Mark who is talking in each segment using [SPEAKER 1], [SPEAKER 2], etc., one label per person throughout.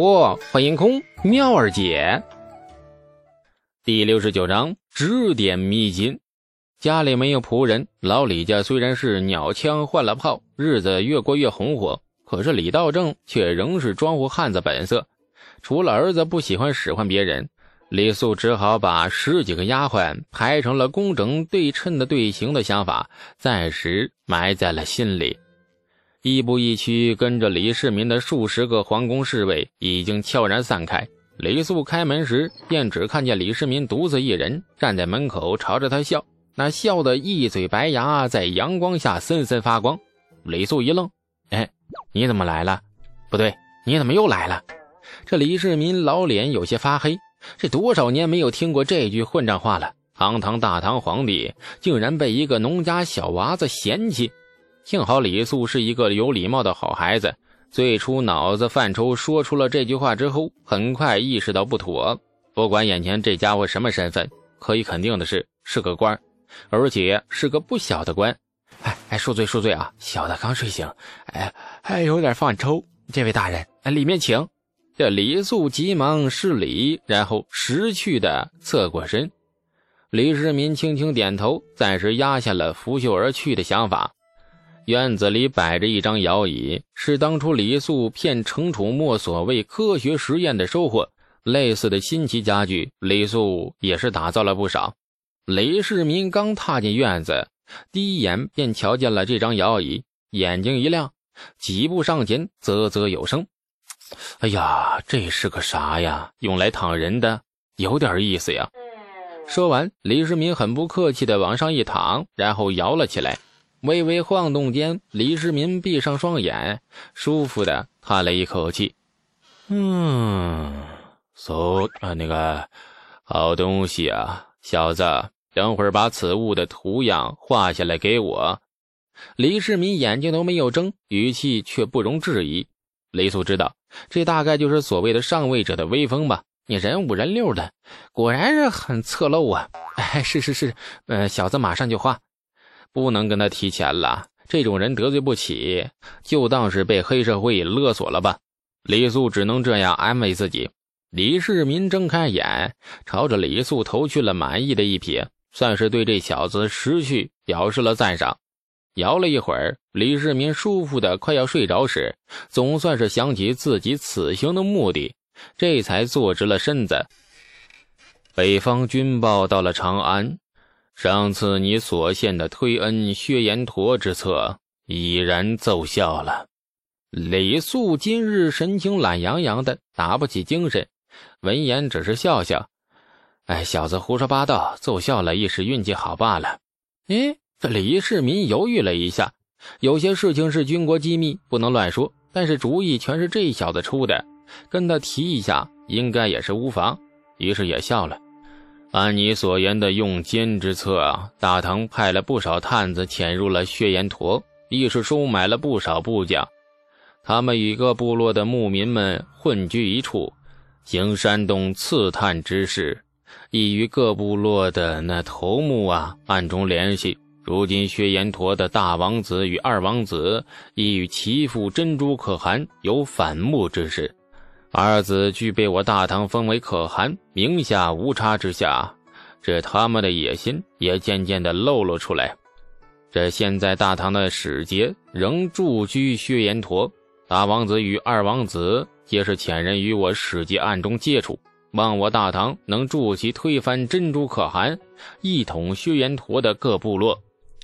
[SPEAKER 1] 我欢迎空妙儿姐。第六十九章指点迷津。家里没有仆人，老李家虽然是鸟枪换了炮，日子越过越红火，可是李道正却仍是庄户汉子本色。除了儿子不喜欢使唤别人，李素只好把十几个丫鬟排成了工整对称的队形的想法暂时埋在了心里。一步一趋跟着李世民的数十个皇宫侍卫已经悄然散开。李素开门时，便只看见李世民独自一人站在门口，朝着他笑。那笑的一嘴白牙在阳光下森森发光。李素一愣：“哎，你怎么来了？不对，你怎么又来了？”这李世民老脸有些发黑，这多少年没有听过这句混账话了。堂堂大唐皇帝，竟然被一个农家小娃子嫌弃。幸好李素是一个有礼貌的好孩子，最初脑子犯抽，说出了这句话之后，很快意识到不妥。不管眼前这家伙什么身份，可以肯定的是是个官，而且是个不小的官。哎哎，恕罪恕罪啊，小的刚睡醒，哎还有点犯抽。这位大人，里面请。这李素急忙施礼，然后识趣的侧过身。李世民轻轻点头，暂时压下了拂袖而去的想法。院子里摆着一张摇椅，是当初李素骗程楚墨所谓科学实验的收获。类似的新奇家具，李素也是打造了不少。李世民刚踏进院子，第一眼便瞧见了这张摇椅，眼睛一亮，几步上前，啧啧有声：“哎呀，这是个啥呀？用来躺人的，有点意思呀。”说完，李世民很不客气地往上一躺，然后摇了起来。微微晃动间，李世民闭上双眼，舒服的叹了一口气：“嗯，so 啊，那个好东西啊，小子，等会儿把此物的图样画下来给我。”李世民眼睛都没有睁，语气却不容置疑。雷素知道，这大概就是所谓的上位者的威风吧？你人五人六的，果然是很侧漏啊！哎，是是是，呃，小子马上就画。不能跟他提钱了，这种人得罪不起，就当是被黑社会勒索了吧。李素只能这样安慰自己。李世民睁开眼，朝着李素投去了满意的一瞥，算是对这小子识趣表示了赞赏。摇了一会儿，李世民舒服的快要睡着时，总算是想起自己此行的目的，这才坐直了身子。北方军报到了长安。上次你所献的推恩薛延陀之策已然奏效了。李素今日神情懒洋洋的，打不起精神。闻言只是笑笑：“哎，小子胡说八道，奏效了一时运气好罢了。”哎，这李世民犹豫了一下，有些事情是军国机密，不能乱说。但是主意全是这小子出的，跟他提一下，应该也是无妨。于是也笑了。按你所言的用奸之策啊，大唐派了不少探子潜入了血岩陀，亦是收买了不少部将。他们与各部落的牧民们混居一处，行山洞刺探之事，亦与各部落的那头目啊暗中联系。如今血岩陀的大王子与二王子，亦与其父珍珠可汗有反目之事。二子俱被我大唐封为可汗，名下无差之下，这他们的野心也渐渐的露了出来。这现在大唐的使节仍驻居薛延陀，大王子与二王子皆是遣人与我使节暗中接触，望我大唐能助其推翻珍珠可汗，一统薛延陀的各部落。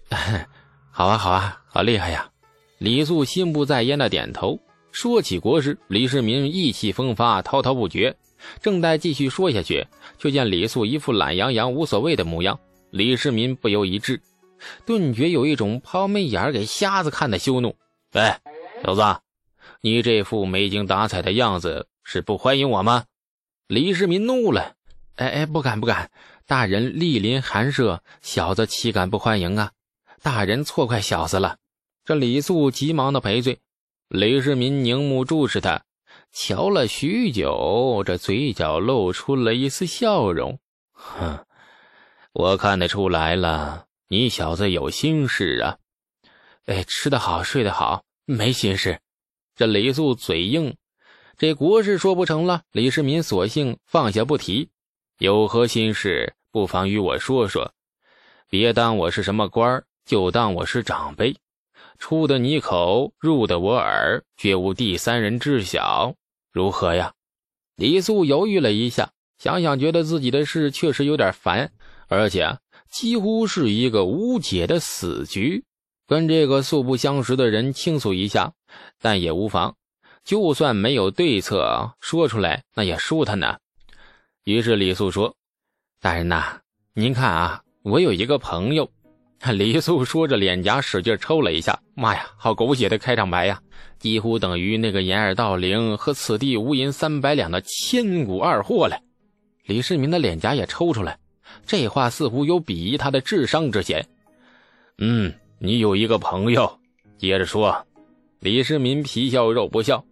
[SPEAKER 1] 好啊，好啊，好厉害呀！李素心不在焉的点头。说起国事，李世民意气风发，滔滔不绝。正待继续说下去，却见李素一副懒洋洋、无所谓的模样。李世民不由一滞，顿觉有一种抛媚眼给瞎子看的羞怒。哎，小子，你这副没精打采的样子，是不欢迎我吗？李世民怒了。哎哎，不敢不敢，大人莅临寒舍，小子岂敢不欢迎啊？大人错怪小子了。这李素急忙的赔罪。李世民凝目注视他，瞧了许久，这嘴角露出了一丝笑容。哼，我看得出来了，你小子有心事啊！哎，吃得好，睡得好，没心事。这李素嘴硬，这国事说不成了，李世民索性放下不提。有何心事，不妨与我说说，别当我是什么官儿，就当我是长辈，出的你口，入的我耳，绝无第三人知晓，如何呀？李素犹豫了一下，想想觉得自己的事确实有点烦，而且几乎是一个无解的死局，跟这个素不相识的人倾诉一下，但也无妨。就算没有对策，说出来那也舒坦呢。于是李素说：“大人呐，您看啊，我有一个朋友。”李素说着，脸颊使劲抽了一下。妈呀，好狗血的开场白呀，几乎等于那个掩耳盗铃和此地无银三百两的千古二货了。李世民的脸颊也抽出来，这话似乎有鄙夷他的智商之嫌。嗯，你有一个朋友，接着说。李世民皮笑肉不笑。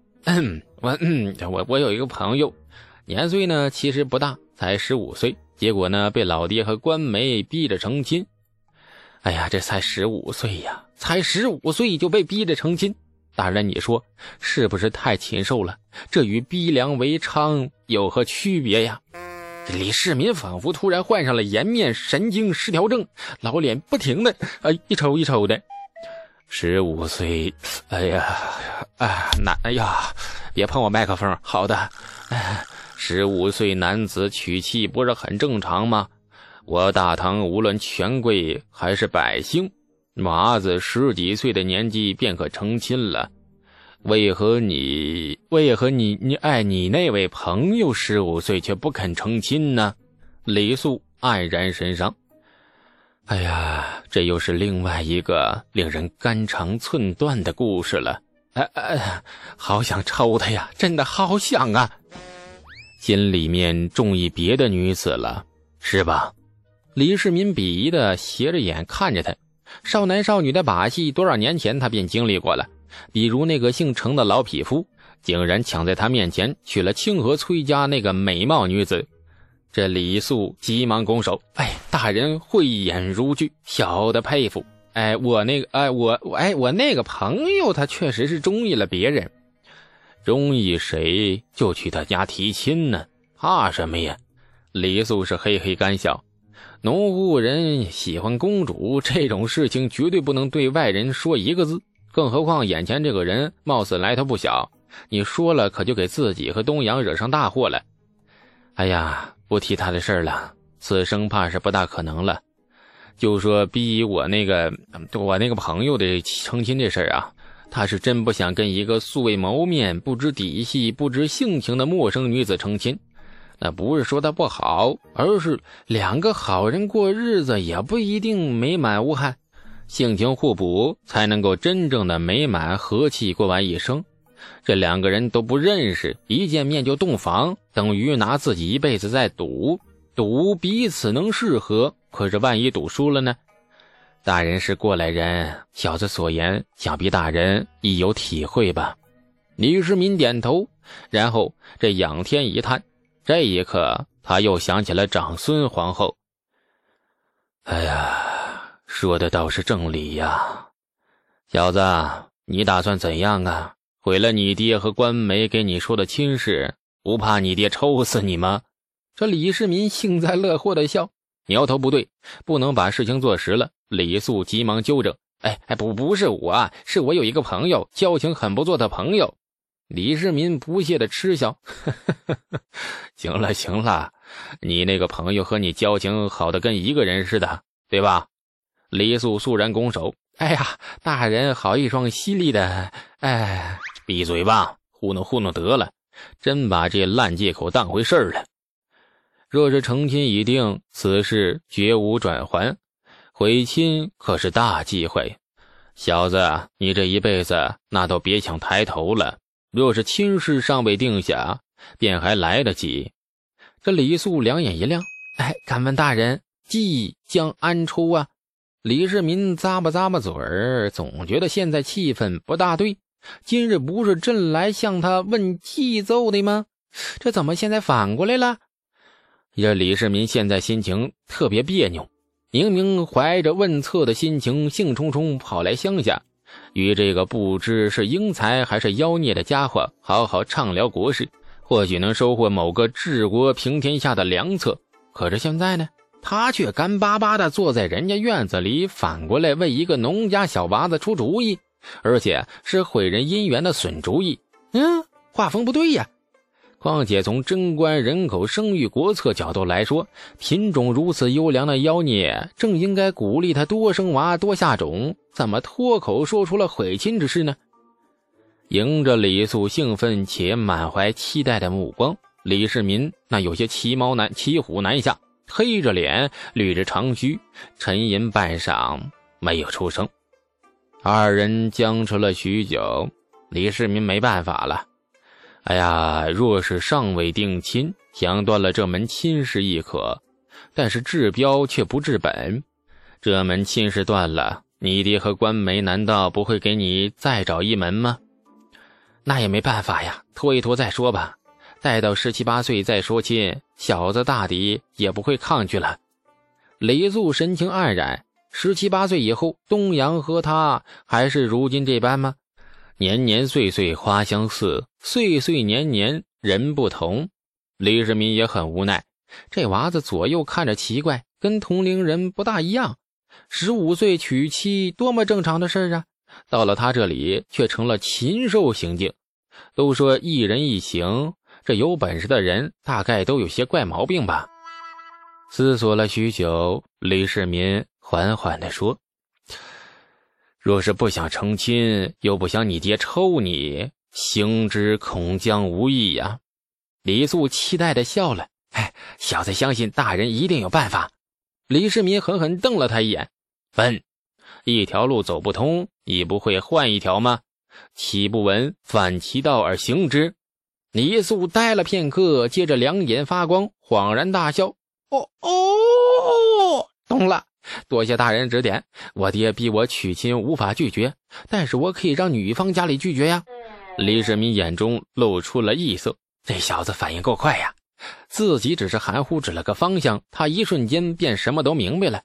[SPEAKER 1] 我，我我有一个朋友。年岁呢，其实不大，才十五岁。结果呢，被老爹和官媒逼着成亲。哎呀，这才十五岁呀，才十五岁就被逼着成亲。大人，你说是不是太禽兽了？这与逼良为娼有何区别呀？李世民仿佛突然患上了颜面神经失调症，老脸不停的啊一抽一抽的。十五岁，哎呀，哎难，哎呀，别碰我麦克风。好的，哎。十五岁男子娶妻不是很正常吗？我大唐无论权贵还是百姓，娃子十几岁的年纪便可成亲了，为何你为何你你爱你那位朋友十五岁却不肯成亲呢？李素黯然神伤。哎呀，这又是另外一个令人肝肠寸断的故事了。哎哎，好想抽他呀！真的好想啊！心里面中意别的女子了，是吧？李世民鄙夷的斜着眼看着他，少男少女的把戏，多少年前他便经历过了。比如那个姓程的老匹夫，竟然抢在他面前娶了清河崔家那个美貌女子。这李素急忙拱手：“哎，大人慧眼如炬，小的佩服。哎，我那个，哎，我，哎，我那个朋友，他确实是中意了别人。”中意谁就去他家提亲呢？怕什么呀？李素是嘿嘿干笑。农户人喜欢公主这种事情，绝对不能对外人说一个字。更何况眼前这个人貌似来头不小，你说了可就给自己和东阳惹上大祸了。哎呀，不提他的事了，此生怕是不大可能了。就说逼我那个我那个朋友的成亲这事啊。他是真不想跟一个素未谋面、不知底细、不知性情的陌生女子成亲。那不是说他不好，而是两个好人过日子也不一定美满无憾。性情互补才能够真正的美满和气过完一生。这两个人都不认识，一见面就洞房，等于拿自己一辈子在赌，赌彼此能适合。可是万一赌输了呢？大人是过来人，小子所言，想必大人亦有体会吧？李世民点头，然后这仰天一叹。这一刻，他又想起了长孙皇后。哎呀，说的倒是正理呀！小子，你打算怎样啊？毁了你爹和官媒给你说的亲事，不怕你爹抽死你吗？这李世民幸灾乐祸的笑。苗头不对，不能把事情做实了。李素急忙纠正：“哎哎，不，不是我，是我有一个朋友，交情很不错的朋友。”李世民不屑的嗤笑：“ 行了行了，你那个朋友和你交情好的跟一个人似的，对吧？”李素肃然拱手：“哎呀，大人好一双犀利的……哎，闭嘴吧，糊弄糊弄得了，真把这烂借口当回事儿了。”若是成亲已定，此事绝无转还。悔亲可是大忌讳，小子，你这一辈子那都别想抬头了。若是亲事尚未定下，便还来得及。这李素两眼一亮，哎，敢问大人，计将安出啊？李世民咂巴咂巴嘴儿，总觉得现在气氛不大对。今日不是朕来向他问计奏的吗？这怎么现在反过来了？这李世民现在心情特别别扭，明明怀着问策的心情，兴冲冲跑来乡下，与这个不知是英才还是妖孽的家伙好好畅聊国事，或许能收获某个治国平天下的良策。可是现在呢，他却干巴巴的坐在人家院子里，反过来为一个农家小娃子出主意，而且是毁人姻缘的损主意。嗯，画风不对呀。况且从贞观人口生育国策角度来说，品种如此优良的妖孽，正应该鼓励他多生娃、多下种，怎么脱口说出了毁亲之事呢？迎着李素兴奋且满怀期待的目光，李世民那有些骑猫难骑虎难下，黑着脸，捋着长须，沉吟半晌，没有出声。二人僵持了许久，李世民没办法了。哎呀，若是尚未定亲，想断了这门亲事亦可，但是治标却不治本。这门亲事断了，你爹和官媒难道不会给你再找一门吗？那也没办法呀，拖一拖再说吧。待到十七八岁再说亲，小子大抵也不会抗拒了。李素神情黯然，十七八岁以后，东阳和他还是如今这般吗？年年岁岁花相似，岁岁年年人不同。李世民也很无奈，这娃子左右看着奇怪，跟同龄人不大一样。十五岁娶妻，多么正常的事啊！到了他这里，却成了禽兽行径。都说一人一行，这有本事的人大概都有些怪毛病吧？思索了许久，李世民缓缓地说。若是不想成亲，又不想你爹抽你，行之恐将无益呀。李素期待的笑了：“哎，小子相信大人一定有办法。”李世民狠狠瞪了他一眼：“问，一条路走不通，你不会换一条吗？岂不闻反其道而行之？”李素呆了片刻，接着两眼发光，恍然大笑：“哦哦，懂了。”多谢大人指点，我爹逼我娶亲，无法拒绝，但是我可以让女方家里拒绝呀。李世民眼中露出了异色，这小子反应够快呀！自己只是含糊指了个方向，他一瞬间便什么都明白了。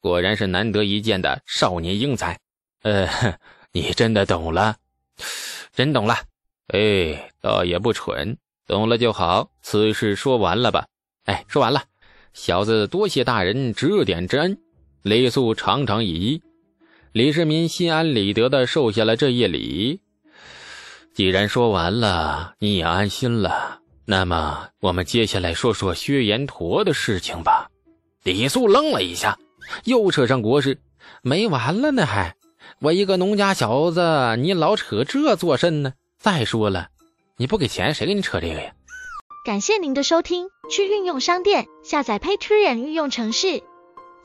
[SPEAKER 1] 果然是难得一见的少年英才。呃，你真的懂了？真懂了。哎，倒也不蠢，懂了就好。此事说完了吧？哎，说完了。小子多谢大人指点之恩。李素长长一揖，李世民心安理得的受下了这一礼。既然说完了，你也安心了，那么我们接下来说说薛延陀的事情吧。李素愣了一下，又扯上国事，没完了呢，还我一个农家小子，你老扯这做甚呢？再说了，你不给钱，谁给你扯这个呀？
[SPEAKER 2] 感谢您的收听，去运用商店下载 Patreon 运用城市。